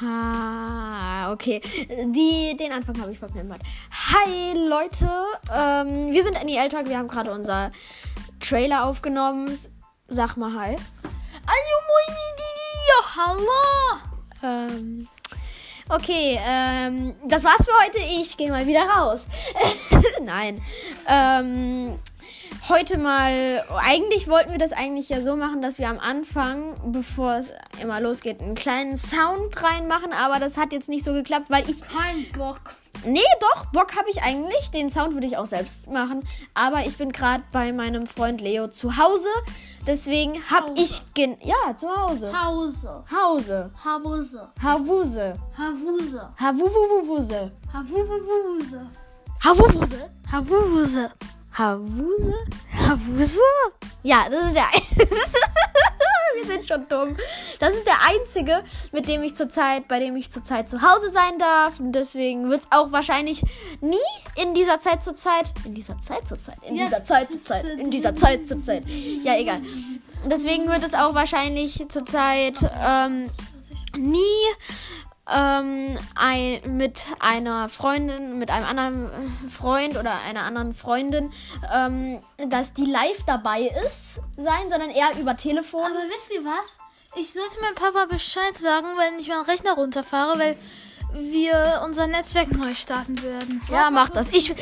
Ha, okay. Die, den Anfang habe ich verplempert. Hi Leute, ähm, wir sind Annie Talk. Wir haben gerade unser Trailer aufgenommen. Sag mal hi. Hallo hallo. Ähm, okay, ähm, das war's für heute. Ich gehe mal wieder raus. Nein. Ähm, heute mal, eigentlich wollten wir das eigentlich ja so machen, dass wir am Anfang, bevor es immer losgeht, einen kleinen Sound reinmachen, aber das hat jetzt nicht so geklappt, weil ich Kein Bock. Nee, doch, Bock habe ich eigentlich. Den Sound würde ich auch selbst machen. Aber ich bin gerade bei meinem Freund Leo zu Hause. Deswegen habe Hause. ich. Gen ja, zu Hause. Hause. Hause. Havuse. Havuse. Havuse. Havuvuvuvuze. Havuvuse. Havuvuse. Havuse. Havuse? Ja, das ist der. Wir sind schon dumm. Das ist der einzige, mit dem ich zurzeit, bei dem ich zurzeit zu Hause sein darf. Und deswegen wird es auch wahrscheinlich nie in dieser Zeit zur Zeit. In dieser Zeit zur Zeit. In dieser Zeit zur Zeit. In dieser Zeit zur Zeit. Ja, egal. Deswegen wird es auch wahrscheinlich zurzeit ähm, nie ähm, ein, mit einer Freundin, mit einem anderen Freund oder einer anderen Freundin, ähm, dass die live dabei ist, sein, sondern eher über Telefon. Aber wisst ihr was? Ich sollte meinem Papa Bescheid sagen, wenn ich meinen Rechner runterfahre, weil wir unser Netzwerk neu starten werden. ja, mach das. Ich, Warte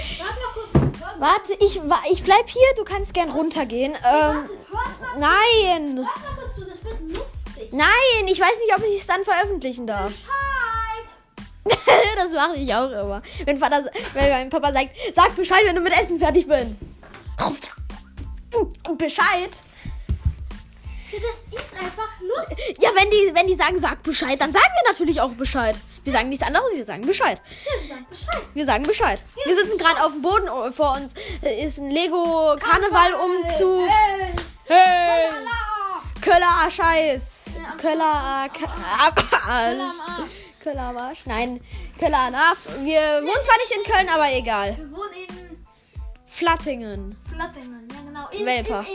kurz. Warte, warte, ich, ich bleib hier, du kannst gern runtergehen. Ähm, warte, hört mal, nein, hört mal kurz zu, das wird lustig. nein, ich weiß nicht, ob ich es dann veröffentlichen darf. Bescheid. das mache ich auch immer. Wenn, Vater, wenn mein Papa sagt, sag Bescheid, wenn du mit Essen fertig bist. Bescheid. Ja, das ist einfach lustig. Ja, wenn die, wenn die sagen, sag Bescheid, dann sagen wir natürlich auch Bescheid. Wir sagen nichts anderes, wir sagen Bescheid. Ja, wir sagen Bescheid. Wir sagen Bescheid. Wir sitzen gerade auf dem Boden, oh, vor uns äh, ist ein Lego Karneval-Umzug. Äh, Hey! Lala. Köller Scheiß. Ja, Köller. Köller am Arsch. Köller am Arsch. Nein, Köller an Arsch. Wir wohnen zwar nicht in Köln, aber egal. Wir wohnen in Flattingen. Flattingen. Ja, genau. In, Welper. Im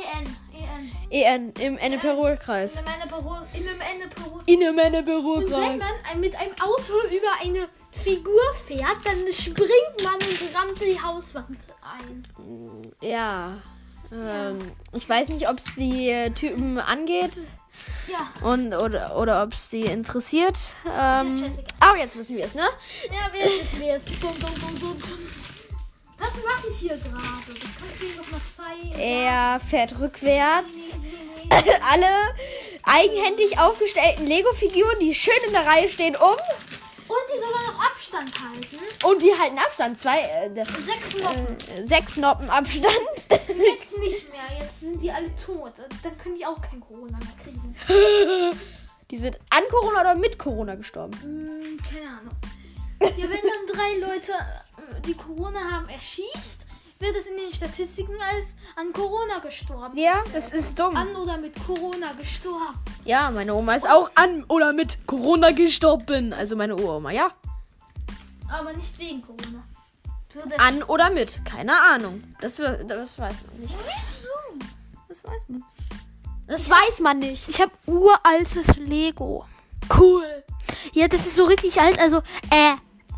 EN. EN. EN im Enneperol-Kreis. In einem Ende Büro. In einem Und wenn Enneperol-Kreis. man ein- mit einem Auto über eine Figur fährt, dann springt man und rammt die Hauswand ein. Ja. Ähm, ich weiß nicht, ob es die äh, Typen angeht Ja. und oder, oder ob es die interessiert. Ähm, Jessica. aber jetzt wissen wir es, ne? Ja, es? Wer ist es? Dum, dum, dum, dum, dum. Was mache ich hier gerade? Das kannst du mir noch mal zeigen. Er fährt rückwärts. Nee, nee, nee. Alle eigenhändig aufgestellten Lego-Figuren, die schön in der Reihe stehen, um. Und die sogar noch Abstand halten. Und die halten Abstand. Zwei, äh, Sechs Noppen. äh, sechs Noppen Abstand. Jetzt. Jetzt sind die alle tot. Dann können die auch kein Corona mehr kriegen. die sind an Corona oder mit Corona gestorben. Hm, keine Ahnung. Ja, wenn dann drei Leute, äh, die Corona haben, erschießt, wird es in den Statistiken als an Corona gestorben. Ja, das ist dumm. An oder mit Corona gestorben. Ja, meine Oma ist auch an oder mit Corona gestorben. Also meine Uroma, ja. Aber nicht wegen Corona. An oder mit. Keine Ahnung. Das, das weiß man nicht. Das weiß man nicht. Das weiß man nicht. Ich habe uraltes Lego. Cool. Ja, das ist so richtig alt. Also, äh,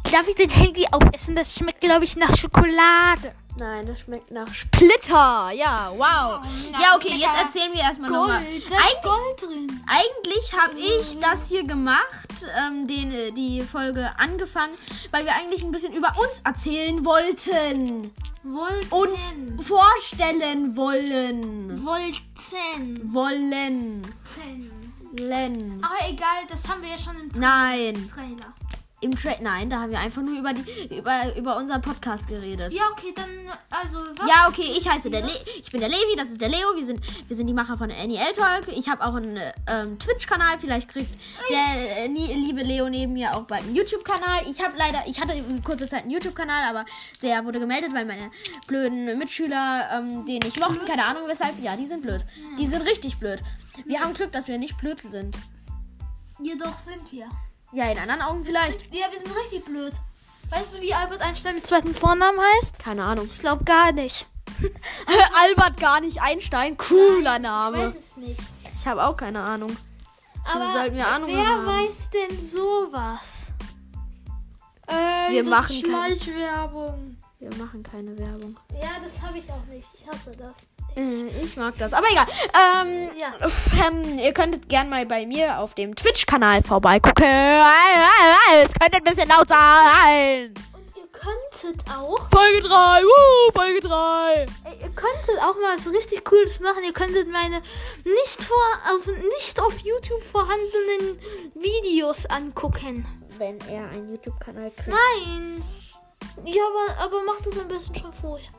darf ich den Handy aufessen? Das schmeckt, glaube ich, nach Schokolade. Nein, das schmeckt nach Splitter. Ja, wow. Ja, okay, jetzt erzählen wir erstmal nochmal. Gold. Da ist Eigentlich, Gold drin. eigentlich habe ich das hier gemacht, ähm, den, äh, die Folge angefangen, weil wir eigentlich ein bisschen über uns erzählen wollten. Wollten. Uns vorstellen wollen. Wollten. Wollen. Ten. Len. Aber egal, das haben wir ja schon im Tra Nein. Trailer. Im Tra Nein, da haben wir einfach nur über, die, über, über unseren Podcast geredet. Ja, okay, dann, also, was? Ja, okay, ich heiße der Le ich bin der Levi, das ist der Leo, wir sind, wir sind die Macher von Annie L Talk. Ich habe auch einen ähm, Twitch-Kanal, vielleicht kriegt der äh, liebe Leo neben mir auch bald einen YouTube-Kanal. Ich habe leider, ich hatte kurze Zeit einen YouTube-Kanal, aber der wurde gemeldet, weil meine blöden Mitschüler ähm, den nicht mochten, keine Ahnung weshalb. Ja, die sind blöd. Die sind richtig blöd. Wir haben Glück, dass wir nicht blöd sind. Jedoch sind wir. Ja, in anderen Augen vielleicht. Ja, wir sind richtig blöd. Weißt du, wie Albert Einstein mit zweiten Vornamen heißt? Keine Ahnung. Ich glaube gar nicht. Albert gar nicht Einstein, cooler Ich Name. weiß es nicht. Ich habe auch keine Ahnung. Aber sollten wir Ahnung wer haben. weiß denn sowas? Äh, Wir machen Schleichwerbung. Wir machen keine Werbung. Ja, das habe ich auch nicht. Ich hasse das. Äh, Ich mag das. Aber egal. Ähm, Ja. ähm, ihr könntet gern mal bei mir auf dem Twitch-Kanal vorbeigucken. Es könnte ein bisschen laut sein. Und ihr könntet auch, Folge 3. Uh, Folge 3. äh, ihr könntet auch mal was richtig Cooles machen. Ihr könntet meine nicht vor, auf, nicht auf YouTube vorhandenen Videos angucken. Wenn er einen YouTube-Kanal kriegt. Nein. Ja, aber, aber macht das am besten schon vorher.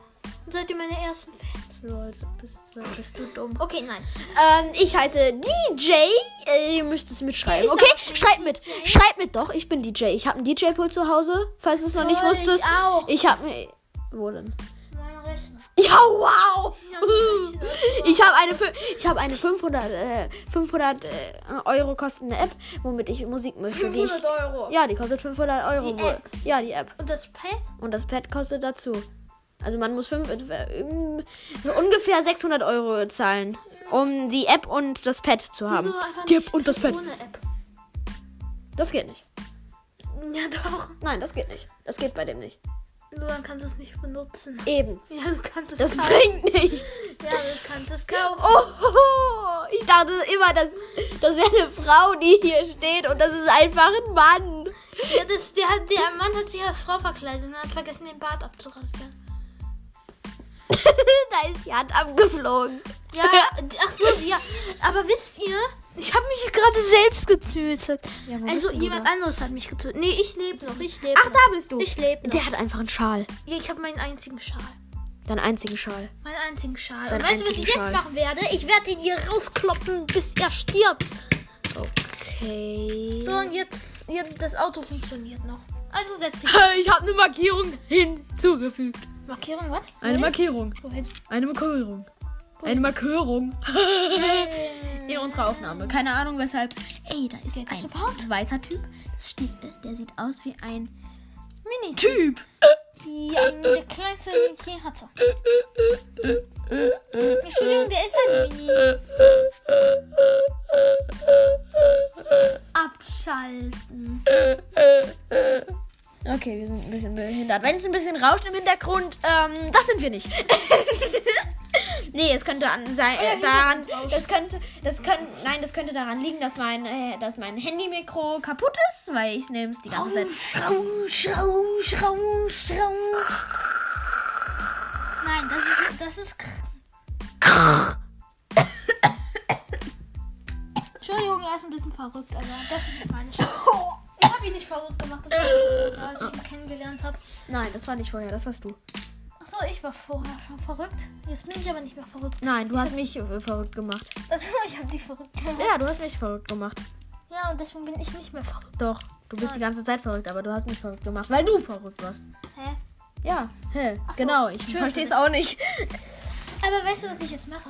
Dann seid ihr meine ersten Fans. Lol, bist, bist du dumm. Okay, nein. Ähm, ich heiße DJ. Äh, ihr müsst es mitschreiben. Okay? ein Schreibt mit. DJ. Schreibt mit doch. Ich bin DJ. Ich habe einen DJ-Pool zu Hause, falls du es noch nicht wusstest. Ich auch. Ich habe mir. Wo denn? Mein Rechner. Ja, wow! Ich habe eine, ich habe eine 500, äh, 500 äh, Euro kostende App, womit ich Musik mische. Die ich, 500 Euro. ja, die kostet 500 Euro. Die. App? Ja, die App. Und das Pad? Und das Pad kostet dazu. Also man muss fünf, äh, ähm, ungefähr 600 Euro zahlen, um die App und das Pad zu haben. Die App und das Pad. Ohne App. Das geht nicht. Ja, doch. Nein, das geht nicht. Das geht bei dem nicht. Luan kann das nicht benutzen. Eben. Ja, du kannst es Das kaufen. bringt nichts. Ja, du kannst es kaufen. Oh, ich dachte immer, das, das wäre eine Frau, die hier steht und das ist einfach ein Mann. Ja, das, der, der Mann hat sich als Frau verkleidet und hat vergessen, den Bart abzurasieren. da ist die Hand abgeflogen. Ja, ach so, ja. Aber wisst ihr, ich habe mich gerade selbst getötet. Ja, also jemand anderes hat mich getötet. Nee, ich lebe noch. Ich lebe Ach, noch. da bist du. Ich lebe noch. Der hat einfach einen Schal. Ja, ich habe meinen einzigen Schal. Deinen einzigen Schal. Meinen einzigen Schal. Deinen Und weißt du, was ich Schal. jetzt machen werde? Ich werde ihn hier rauskloppen, bis er stirbt. Okay. So, und jetzt, jetzt das Auto funktioniert noch. Also setz dich. Ich habe eine Markierung hinzugefügt. Markierung, was? Eine? Markierung. Wohin? Eine Markierung. Eine Markierung. In unserer Aufnahme. Keine Ahnung weshalb. Ey, da ist das ein überhaupt? weißer Typ. Das steht, äh, der sieht aus wie ein Mini. Typ. Die der kleinste, den ich je hatte. Entschuldigung, der ist halt mini. Abschalten. Okay, wir sind ein bisschen behindert. Wenn es ein bisschen rauscht im Hintergrund, ähm, das sind wir nicht. nee, es könnte an, sein, Euer äh, daran, das könnte, das könnte, nein, das könnte daran liegen, dass mein, äh, dass mein Handymikro kaputt ist, weil ich nehme es die ganze Zeit. Schrau, schrau, schrau, schrau. Nein, das ist, das ist. Entschuldigung, er ist ein bisschen verrückt, aber das ist meine Schuld. Ich habe ihn nicht verrückt gemacht, das war ich vorher, als ich ihn kennengelernt habe. Nein, das war nicht vorher, das warst du. Achso, ich war vorher schon verrückt. Jetzt bin ich aber nicht mehr verrückt. Nein, du hast mich äh, verrückt gemacht. Also, ich habe die verrückt gemacht. Ja, du hast mich verrückt gemacht. Ja, und deswegen bin ich nicht mehr verrückt. Doch, du bist die ganze Zeit verrückt, aber du hast mich verrückt gemacht, weil du verrückt warst. Hä? Ja, hä, Ach so, genau, ich schön. verstehe es auch nicht. Aber weißt du, was ich jetzt mache?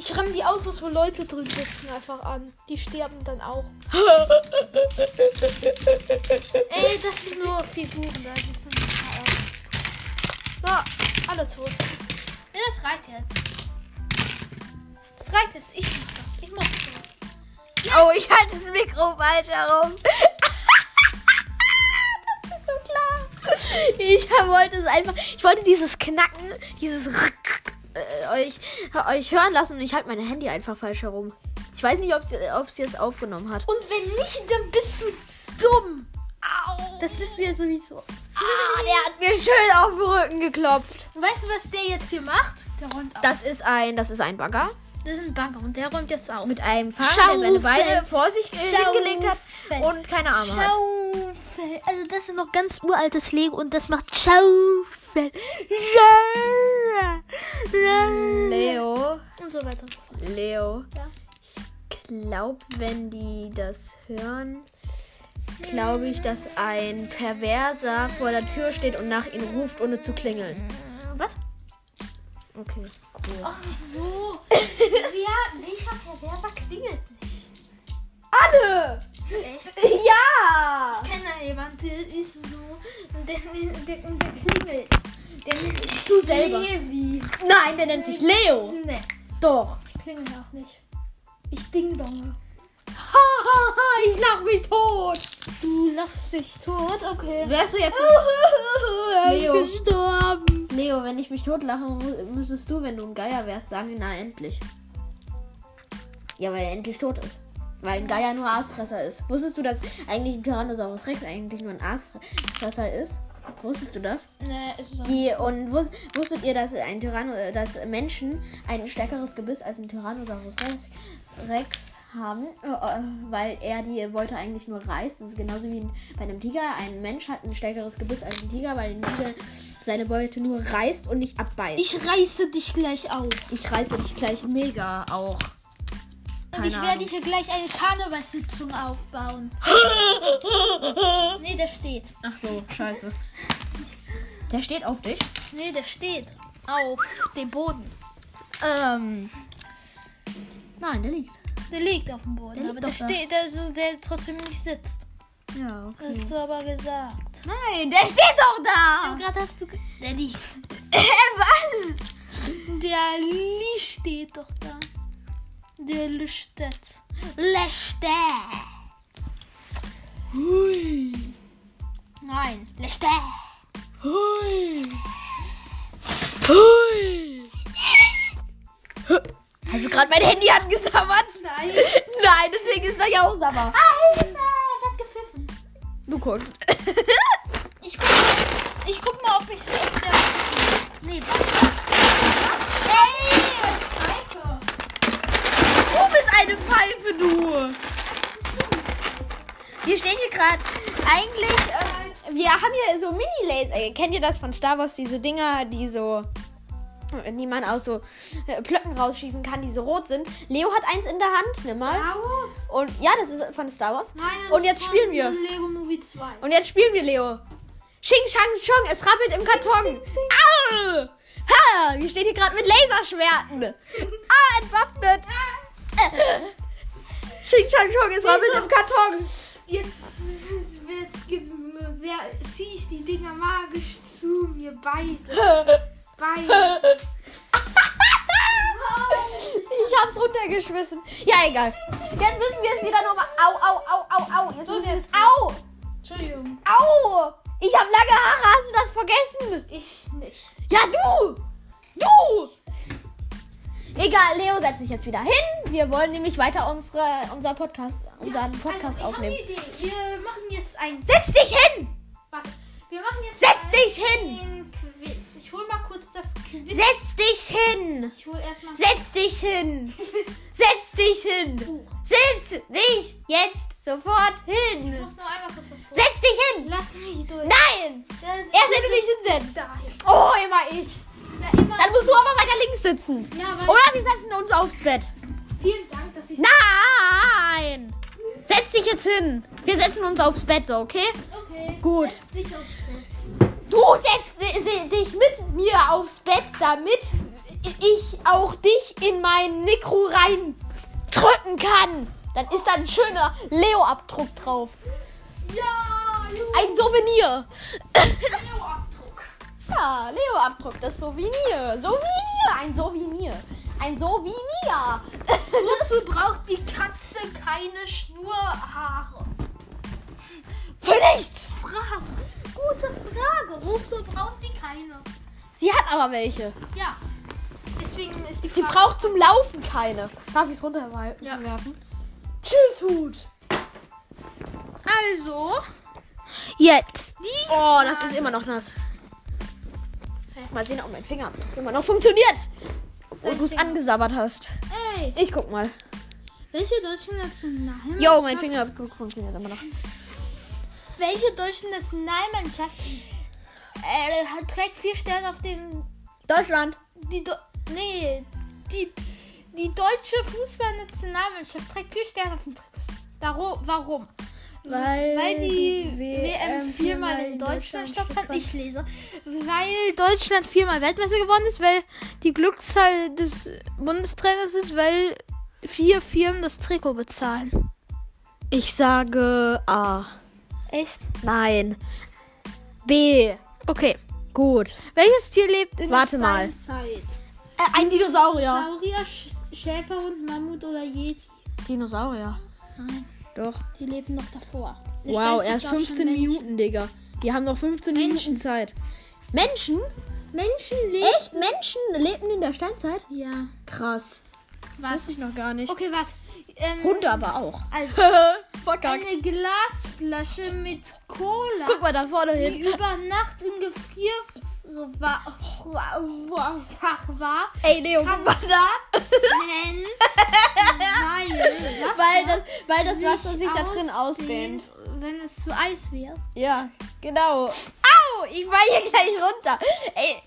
Ich ramme die Autos, wo Leute drin sitzen, einfach an. Die sterben dann auch. Ey, das sind nur Figuren, da sitzen Autos drin. So, alle tot. Ja, das reicht jetzt. Das reicht jetzt. Ich mach das. Ich mach das. Oh, ich halte das Mikro falsch herum. das ist so klar. Ich wollte es einfach. Ich wollte dieses Knacken, dieses Rück, äh, euch, euch hören lassen und ich halte mein Handy einfach falsch herum. Ich weiß nicht, ob es jetzt aufgenommen hat. Und wenn nicht, dann bist du dumm. Au. Das bist du ja sowieso. Ah, der hat mir schön auf den Rücken geklopft. Und weißt du, was der jetzt hier macht? Der räumt auf. Das ist ein, das ist ein Bagger Das ist ein Banker und der räumt jetzt auf. mit einem Fahrer, der seine Schaufel. Beine vor sich äh, hingelegt hat Schaufel. und keine Arme hat. Schaufel. Also das ist noch ganz uraltes Lego und das macht Schaufel. Leo, Und so weiter und. Leo. Ja. Ich glaube, wenn die das hören, glaube ich, dass ein Perverser vor der Tür steht und nach ihnen ruft, ohne zu klingeln. Was? Okay, cool. Ach so. Wer, welcher Perverser klingelt nicht? Alle! Echt? Ja! Ich kenne jemanden, der ist so. Der, der, der klingelt. Der nennt sich Du selber. Levi. Nein, der nennt sich Leo. Nee, Doch. ich klingel auch nicht. Ich ding donge. ich lach mich tot. Du lachst dich tot, okay. Wärst du jetzt. Leo. gestorben. Leo, wenn ich mich totlache, mu- müsstest du, wenn du ein Geier wärst, sagen, na endlich. Ja, weil er endlich tot ist. Weil ein Geier nur Aasfresser ist. Wusstest du, dass eigentlich ein Tyrannosaurus Rex eigentlich nur ein Aasfresser ist? Wusstest du das? Nee, ist es auch Die, und wus wusstet ihr, dass ein Tyranno, äh, dass Menschen ein stärkeres Gebiss als ein Tyrannosaurus Rex, haben, äh, äh, weil er die wollte eigentlich nur Reis. Das ist genauso wie bei einem Tiger. Ein Mensch hat ein stärkeres Gebiss als ein Tiger, weil ein Tiger seine Beute nur reißt und nicht abbeißt. Ich reiße dich gleich auf. Ich reiße dich gleich mega auch. Und ich Keine werde hier gleich eine Karnevalssitzung aufbauen. Nee, der steht. Ach so, scheiße. Der steht auf dich. Nee, der steht auf dem Boden. Ähm. Nein, der liegt. Der liegt auf dem Boden, Der aber der steht, der, der trotzdem nicht sitzt. Ja, Hast du aber gesagt. Nein, der steht doch da! Gerade hast du. Der liegt. Was? Der Li steht doch da. Der Lichtet. Lichtet. Hui. Nein, Lichtet. Hui. Hui. Hast du gerade mein Handy angesammert? Nein. Nein, deswegen ist er ja auch Sabber. Ah, Hilfe! Es hat gepfiffen. Du guckst. Ich guck, ich guck mal, ob ich. Ob der, gerade eigentlich. Äh, wir haben hier so Mini-Laser. Äh, kennt ihr das von Star Wars? Diese Dinger, die so. äh, Die man aus so äh, Plöcken rausschießen kann, die so rot sind. Leo hat eins in der Hand, nimm mal. Raus! Und ja, das ist von Star Wars. Nein, das Und ist jetzt von spielen wir. Lego Movie 2. Und jetzt spielen wir, Leo. Xing, Shang, Chong, es rappelt im Karton. zing, zing. Au! Ha! Wir stehen hier gerade mit Laserschwerten. Ah, entwaffnet. Xing, Shang, Chong, es rappelt im Karton. Jetzt, jetzt gib- wer- zieh ich die Dinger magisch zu mir. Beide. Beide. Ich hab's runtergeschmissen. Ja, egal. Jetzt müssen wir es wieder nochmal. Au, au, au, au, au. Jetzt müssen wir es. Au! Entschuldigung. Au! Ich hab lange Haare. Hast du das vergessen? Ich nicht. Ja, du! Du! Egal, Leo, setz dich jetzt wieder hin. Wir wollen nämlich weiter unsere, unser Podcast, unseren Podcast also, ich aufnehmen. Wir machen jetzt ein. Setz dich hin! Warte. Wir machen jetzt Setz dich hin! Quiz. Ich hol mal kurz das Quiz. Setz dich hin! ich hol erstmal Setz dich hin! Setz dich hin! Buch. Setz dich jetzt sofort Ich hin! muss noch einmal kurz was holen. Setz dich hin! Lass mich durch. Nein! Das- Erst wenn du dich hinsetzt. Dahin. Oh, immer ich. Na, immer. Dann musst du aber weiter links sitzen. Ja, Oder wir setzen uns aufs Bett. vielen Dank, dass ich. Nein! Setz dich jetzt hin. Wir setzen uns aufs Bett, so, okay? Okay. Gut. Setz dich aufs Bett. Du setzt dich mit mir aufs Bett, damit ich auch dich in mein Mikro rein drücken kann. Dann ist da ein schöner Leo-Abdruck drauf. Ja, Junge. Ein Souvenir. Abdruck. Ja, Leo-Abdruck, das Souvenir. Souvenir, ein Souvenir. Ein Souvenir. Wozu braucht die Katze keine Schnurhaare? Für nichts. Frage. Gute Frage. Wofür braucht sie keine? Sie hat aber welche. Ja. Deswegen ist die Sie Frage. braucht zum Laufen keine. Darf ich es runterwerfen? Ja. Tschüss, Hut. Also. Jetzt die. Oh, das ist immer noch nass. Mal sehen, ob mein Fingerabdruck immer noch funktioniert. Wo du es angesabbert hast. Ey, Ich guck mal. welche deutsche Nationalmannschaft? Jo, mein Fingerabdruck funktioniert immer noch. Welche deutsche Nationalmannschaft äh, hat trägt vier Sterne auf dem Deutschland. die Do nee die die deutsche Fußballnationalmannschaft trägt vier Sterne auf dem Trikot. Darum, warum? Weil die WM viermal in Deutschland stattfand. Ich lese. Weil Deutschland viermal Weltmeister geworden ist, weil die Glückszahl des Bundestrainers ist, weil vier Firmen das Trikot bezahlen. Ich sage A. Echt? Nein. B. Okay. Gut. Welches Tier lebt in Warte der mal. Steinzeit? Äh, ein Dinosaurier. Saurier, Sch Schäferhund, Mammut oder Yeti? Dinosaurier. Nein, Doch. die leben noch davor. Eine Wow, erst gab's schon 15 Menschen. Minuten, Digga. Die haben noch 15 Minuten Menschen. Zeit. Menschen? Menschen leben. Echt? Menschen lebten in der Steinzeit? Ja. Krass. Das Was? wusste ich noch gar nicht. Okay, warte. Ähm, Hunde aber auch. Also, Verkackt. eine Glasflasche mit Cola, Guck mal da vorne die hin. über Nacht im Gefrierfach war, Ey, Leo, guck mal da. denn, weil, Wasser weil das, weil das Wasser sich da drin ausdehnt. Wenn es zu Eis wird. Ja, genau. Ich fall hier gleich runter. Ey,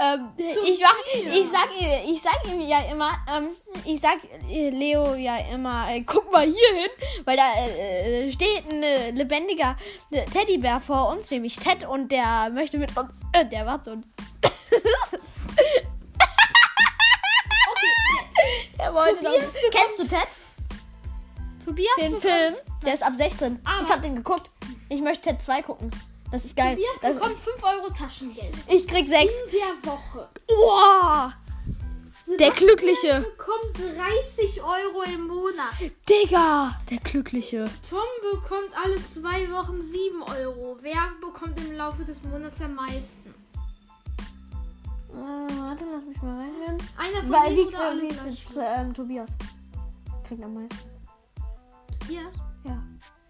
ähm, ich, mach, ich, sag, ihr- ich sag ihm ja immer, ähm, ich sag Leo ja immer, äh, guck mal hier hin, weil da äh, steht ein äh, lebendiger äh, Teddybär vor uns, nämlich Ted, und der möchte mit uns, äh, der war so ein... Der wollte doch, Tobias bekommt- Kennst du Ted? Tobias Den bekommt, Film? Der ist ab 16. Aber- ich hab den geguckt. Ich möchte Ted 2 gucken. Das ist geil. Tobias Das, bekommt 5 Euro Taschengeld. ich krieg 6. In der Woche. Wow! Der Glückliche. bekommt 30 Euro im Monat. Digga! Der Glückliche. Tom bekommt alle zwei Wochen 7 Euro. Wer bekommt im Laufe des Monats am meisten? Äh, warte, lass mich mal rechnen. Einer von Weil wie, oder alle gleich? wie ähm, Tobias. Kriegt am meisten. Hier, Ja.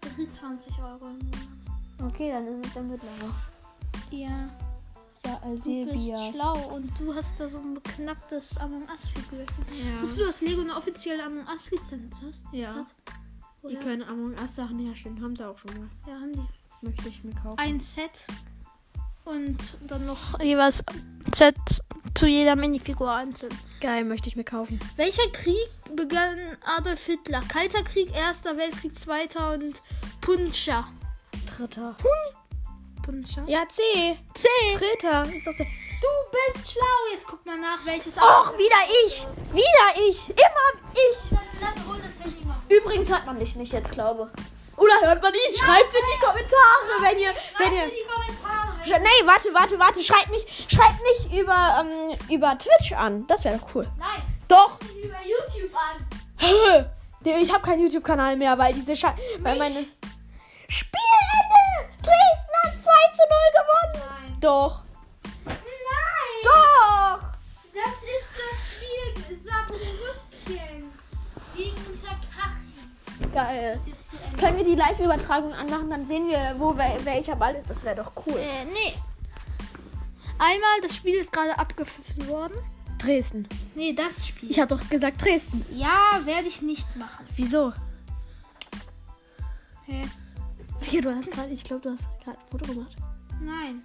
der kriegt 20 Euro im Monat. Okay, dann ist es der mittlere. Ja, Ja, äh, du bist schlau und du hast da so ein beknacktes Among Us-Figürchen. Ja. Wusstest du, dass Lego eine offizielle Among Us-Lizenz hast? Ja. Hat? Die können Among Us Sachen herstellen. Haben sie auch schon mal. Ja, haben die. Möchte ich mir kaufen. Ein Set und dann noch jeweils Set zu jeder Minifigur einzeln. Geil, möchte ich mir kaufen. Welcher Krieg begann Adolf Hitler? Kalter Krieg, Erster Weltkrieg, Zweiter und Puncha. Dritter. Puncha? Ja, C. C. Dritter. Ist doch C. Du bist schlau. Jetzt guck mal nach, welches. Och, wieder ich. Wieder ich. Immer ich. Dann lass wohl das Handy machen. Übrigens hört man dich nicht jetzt, glaube Oder hört man dich? Schreibt in die Kommentare, wenn ihr, wenn ihr. In die Kommentare. Nee, warte, warte, warte. Schreibt mich, schreibt mich über, ähm, über Twitch an. Das wäre doch cool. Nein, Doch. über YouTube an. Ich habe keinen YouTube-Kanal mehr, weil diese Sche weil meine. Spielende! Dresden hat 2 zu 0 gewonnen. Nein. Doch. Nein. Doch. Das ist das Spiel Saarbrücken gegen Unterkaching. Geil. Können wir die Live-Übertragung anmachen? Dann sehen wir, wo wel- welcher Ball ist. Das wäre doch cool. Äh, nee. Einmal, das Spiel ist gerade abgepfiffen worden. Dresden. Nee, das Spiel. Ich habe doch gesagt Dresden. ja, werde ich nicht machen. Wieso? Hä? Wie, du hast gerade, ich glaube, du hast gerade ein Foto gemacht. Nein.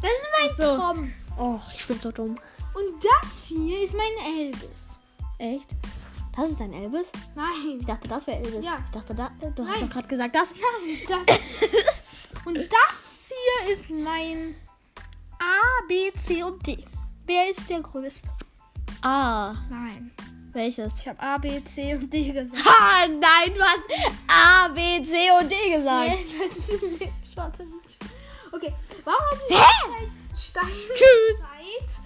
Das ist mein so. Tom. Oh, ich bin so dumm. Und das hier ist mein Elvis. Echt? Das ist dein Elvis? Nein. Ich dachte, das wäre Elvis. Ja. Ich dachte, da, äh, du hast Nein. doch gerade gesagt, das. Nein, das. Und das hier ist mein A, B, C und D. Wer ist der größte? Ah, Nein. Welches? Ich habe A, B, C und D gesagt. Ha, nein, du hast A, B, C und D gesagt. Nee, das ist ein schwarzer Bildschirm. Okay, warum haben wir Hä? Steine Tschüss. Zeit?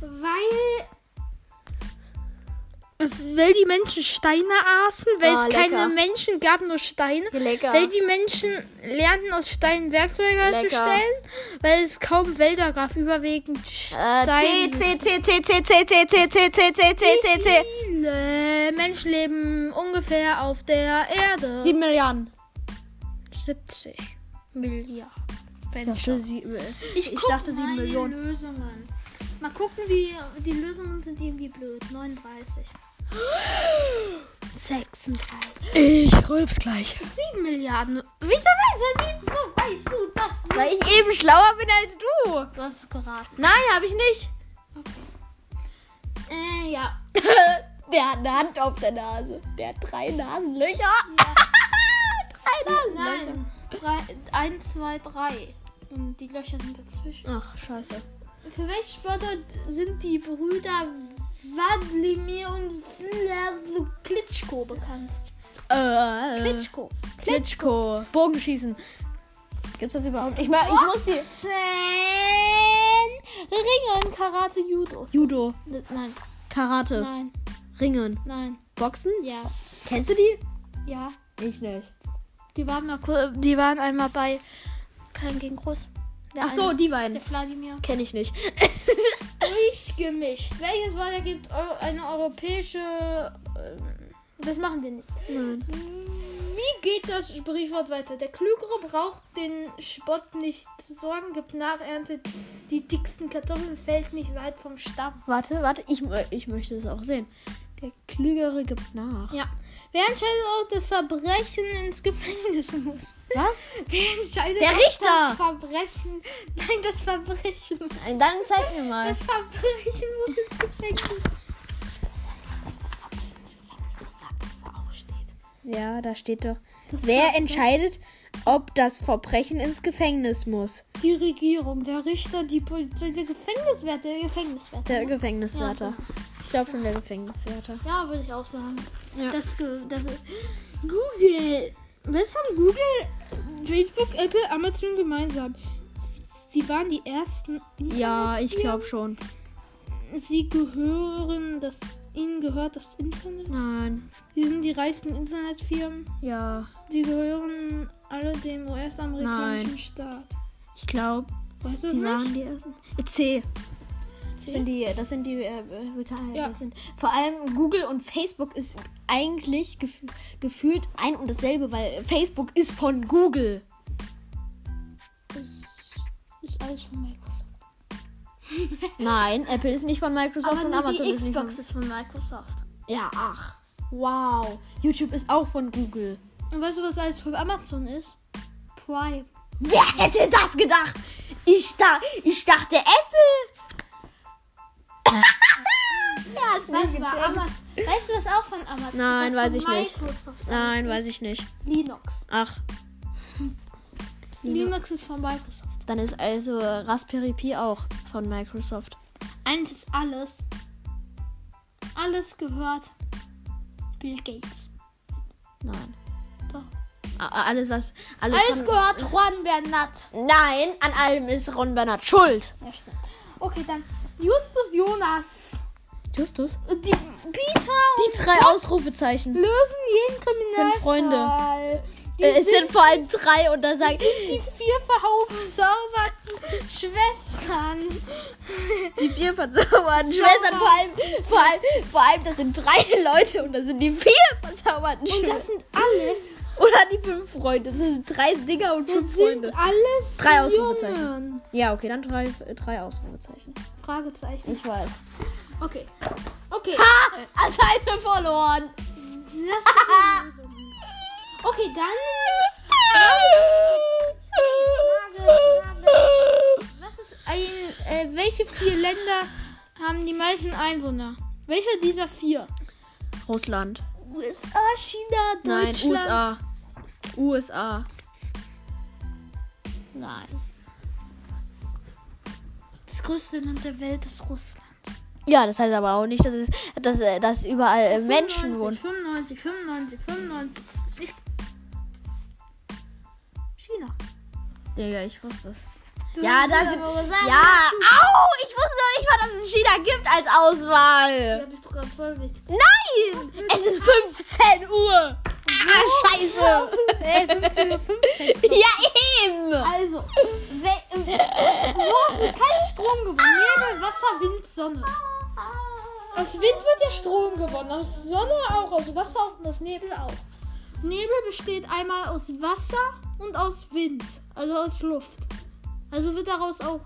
Weil. Weil die Menschen Steine aßen, weil Ah, es lecker. keine Menschen gab, nur Steine. Lecker. Weil die Menschen lernten aus Steinen Werkzeuge Lecker. herzustellen, weil es kaum Wälder gab, überwiegend Äh, C, Steine. C, C, C, C, C, C, C, C, C, C, C, C, C. Viele Menschen leben ungefähr auf der Erde. Sieben Milliarden. 70 Milliarden. Ich Ich, dachte sieben mal die Millionen. Lösungen. Mal gucken, wie die Lösungen sind irgendwie blöd. 39. 36. Ich rülps gleich. 7 Milliarden. Wieso weißt du, wieso weißt du das? Weil ich eben schlauer bin als du. Du hast es geraten. Nein, habe ich nicht. Äh, ja. Der hat eine Hand auf der Nase. Der hat drei Nasenlöcher. drei Nasenlöcher. Nein. 1, 2, 3. Und die Löcher sind dazwischen. Ach, scheiße. Für welche Sportart sind die Brüder Wladimir und Vlad Klitschko bekannt? Äh, Klitschko. Klitschko. Bogenschießen. Gibt's das überhaupt? Ich, ich muss die. Ringen, Karate, Judo. Judo, Nein, Karate, nein, Ringen, nein. Boxen. Ja. Kennst du die? Ja. Ich nicht. Die waren mal die waren einmal bei Klein gegen Groß. Der Ach so, eine- die beiden. Der Vladimir. Kenne ich nicht. Durchgemischt. Welches Wort ergibt eine europäische. ähm, Das machen wir nicht. Nein. Wie geht das Sprichwort weiter? Der Klügere braucht den Spott nicht zu sorgen, gibt nach, erntet die dicksten Kartoffeln, fällt nicht weit vom Stamm. Warte, warte, ich, ich möchte es auch sehen. Der Klügere gibt nach. Ja. Wer entscheidet, ob das Verbrechen ins Gefängnis muss? Was? Wer entscheidet, Der Richter! das Verbrechen. Nein, das Verbrechen. Nein, Dann zeig mir mal. Das Verbrechen muss ins Gefängnis. Ja, da steht doch. Das Wer entscheidet, ob das Verbrechen ins Gefängnis muss? Die Regierung, der Richter, die Polizei, der Gefängniswärter, der Gefängniswärter. Der Gefängniswärter. Ich glaube schon der Gefängniswärter. Ja, würde ich auch sagen. Ja. Das, das Google. Was haben Google, Facebook, Apple, Amazon gemeinsam? Sie waren die ersten. Ja, ich glaube schon. Sie gehören das. Ihnen gehört das Internet. Nein. Sie sind die reichsten Internetfirmen. Ja, Sie gehören alle dem US-amerikanischen. Staat. ich glaube, Weißt du die das waren nicht? die ersten. C. Das sind die, das sind die, äh, bekannt- Ja. das sind, vor allem Google und Facebook ist eigentlich gef gefühlt ein und dasselbe, weil Facebook ist von Google. Ist, ist alles von Microsoft. Nein, Apple ist nicht von Microsoft Aber und Amazon die ist nicht Xbox von... ist von Microsoft. Ja, ach. Wow. YouTube ist auch von Google. Und weißt du, was alles von Amazon ist? Prime. Wer hätte das gedacht? Ich, da, ich dachte Apple. Ja, hat's Weißt mir du, was gecheckt. Ama- weißt du, was auch von Amazon Nein, weiß ich nicht. Microsoft Nein, alles weiß ich nicht. Linux. Ach, Linux ist von Microsoft. dann ist also Raspberry Pi auch von Microsoft. Eins ist alles. Alles gehört Bill Gates. Nein. Doch. Alles, was. Alles, Alles von- gehört Juan Bernat. Nein, an allem ist Ron Bernhard schuld. Ja. Okay, dann Justus Jonas. Justus? Und Die Peter Die drei Ausrufezeichen. lösen jeden Kriminalfall. Fünf Freunde. Die Äh, es sind sind vor allem drei und da sagt die vier versauberten Schwestern. die vier verzauberten Schwestern. Vor allem, vor, allem, vor allem, das sind drei Leute und das sind die vier verzauberten Und Schwestern. das sind alles. Oder die fünf Freunde. Das sind drei Dinger und Das fünf sind Freunde. alles Drei Ausrufezeichen. Jungen. Ja, okay, dann drei, drei Ausrufezeichen. Fragezeichen. Ich weiß. Okay. Okay. Ha! Seite verloren! Das. Okay, dann. Frage, Frage. Was ist ein. Äh, welche vier Länder haben die meisten Einwohner? Welcher dieser vier? Russland. USA, China, Nein, Deutschland. USA. USA. Nein. Das größte Land der Welt ist Russland. Ja, das heißt aber auch nicht, dass, es, dass, äh, dass überall äh, Menschen wohnen. 95, 95, 95. Ich China. Digga, ich wusste es. Du Ja, das. Ja, au! Ich wusste doch nicht mal, dass es China gibt als Auswahl. bist du gerade voll wichtig. Nein! Es ist 15 Uhr! Ah, scheiße! Ey, 15 Uhr 15. Ja, eben! Also, we- woraus wird kein Strom gewonnen? Nebel, Wasser, Wind, Sonne. Aus Wind wird der Strom gewonnen, aus Sonne auch, aus Wasser auch und aus Nebel auch. Nebel besteht einmal aus Wasser und aus Wind, also aus Luft. Also wird daraus auch,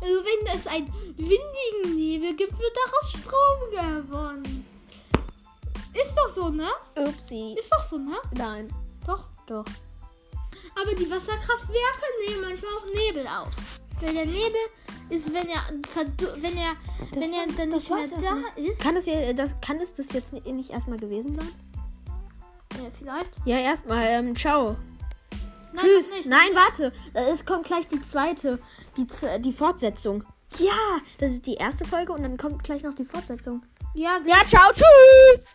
also wenn es einen windigen Nebel gibt, wird daraus Strom gewonnen. Ist doch so, ne? Upsi. Ist doch so, ne? Nein. Doch. Doch. Aber die Wasserkraftwerke nehmen manchmal auch Nebel auf. Weil der Nebel ist, wenn er wenn er wenn er dann das nicht mehr da ist. Kann es, das, kann es das jetzt nicht erstmal gewesen sein? ja, vielleicht. Ja, erstmal. Ähm, ciao. Nein, Tschüss. nicht. Nein, warte. Es kommt gleich die zweite. Die, die Fortsetzung. Ja, das ist die erste Folge und dann kommt gleich noch die Fortsetzung. Ja, Ja, ciao. Tschüss.